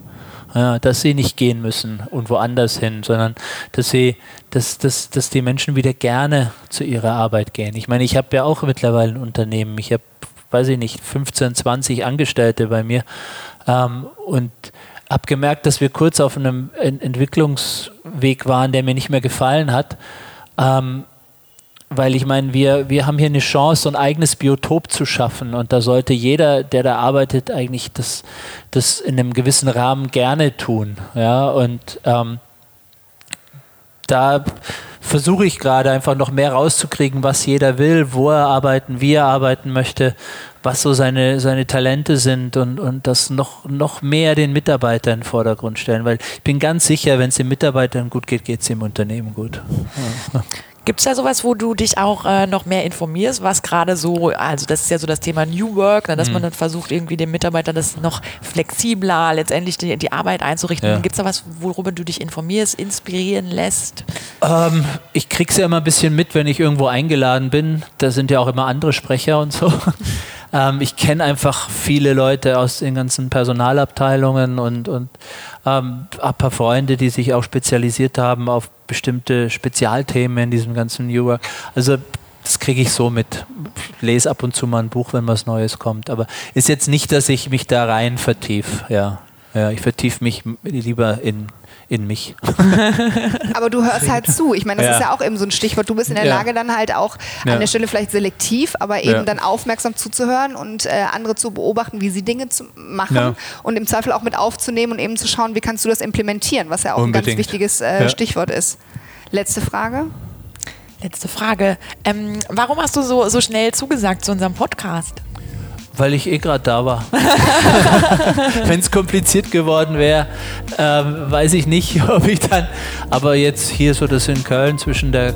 Ja, dass sie nicht gehen müssen und woanders hin, sondern dass sie, dass, dass, dass die Menschen wieder gerne zu ihrer Arbeit gehen. Ich meine, ich habe ja auch mittlerweile ein Unternehmen. Ich habe, weiß ich nicht, 15, 20 Angestellte bei mir ähm, und habe gemerkt, dass wir kurz auf einem Entwicklungsweg waren, der mir nicht mehr gefallen hat. Ähm, weil ich meine, wir, wir haben hier eine Chance, so ein eigenes Biotop zu schaffen und da sollte jeder, der da arbeitet, eigentlich das, das in einem gewissen Rahmen gerne tun. Ja, und ähm, da versuche ich gerade einfach noch mehr rauszukriegen, was jeder will, wo er arbeiten, wie er arbeiten möchte, was so seine, seine Talente sind und, und das noch, noch mehr den Mitarbeiter in den Vordergrund stellen, weil ich bin ganz sicher, wenn es den Mitarbeitern gut geht, geht es dem Unternehmen gut. Ja. <laughs> Gibt es da sowas, wo du dich auch äh, noch mehr informierst, was gerade so, also das ist ja so das Thema New Work, ne, dass mhm. man dann versucht, irgendwie dem Mitarbeiter das noch flexibler, letztendlich die, die Arbeit einzurichten. Ja. Gibt es da was, worüber du dich informierst, inspirieren lässt? Ähm, ich krieg's ja immer ein bisschen mit, wenn ich irgendwo eingeladen bin. Da sind ja auch immer andere Sprecher und so. Ähm, ich kenne einfach viele Leute aus den ganzen Personalabteilungen und, und ähm, ein paar Freunde, die sich auch spezialisiert haben auf bestimmte Spezialthemen in diesem ganzen New Work. Also das kriege ich so mit. Ich lese ab und zu mal ein Buch, wenn was Neues kommt. Aber ist jetzt nicht, dass ich mich da rein vertiefe. Ja. ja, ich vertiefe mich lieber in in mich. <laughs> Aber du hörst halt zu. Ich meine, das ja. ist ja auch eben so ein Stichwort. Du bist in der ja. Lage, dann halt auch ja. an der Stelle vielleicht selektiv, aber eben dann aufmerksam zuzuhören und äh, andere zu beobachten, wie sie Dinge zu machen und im Zweifel auch mit aufzunehmen und eben zu schauen, wie kannst du das implementieren, was ja auch Unbedingt. ein ganz wichtiges äh, Stichwort ist. Letzte Frage. Letzte Frage. Ähm, warum hast du so, so schnell zugesagt zu unserem Podcast? Weil ich eh gerade da war. <laughs> Wenn es kompliziert geworden wäre, ähm, weiß ich nicht, <laughs> ob ich dann. Aber jetzt hier so das in Köln zwischen der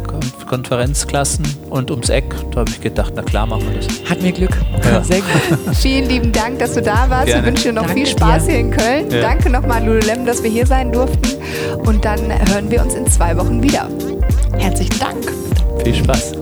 Konferenzklassen und ums Eck, da habe ich gedacht, na klar machen wir das. Hat mir Glück. Ja. <laughs> Sehr gut. Vielen lieben Dank, dass du da warst. Gerne. Wir wünschen dir noch Danke viel Spaß dir. hier in Köln. Ja. Danke nochmal an Lululem, dass wir hier sein durften. Und dann hören wir uns in zwei Wochen wieder. Herzlichen Dank. Viel Spaß.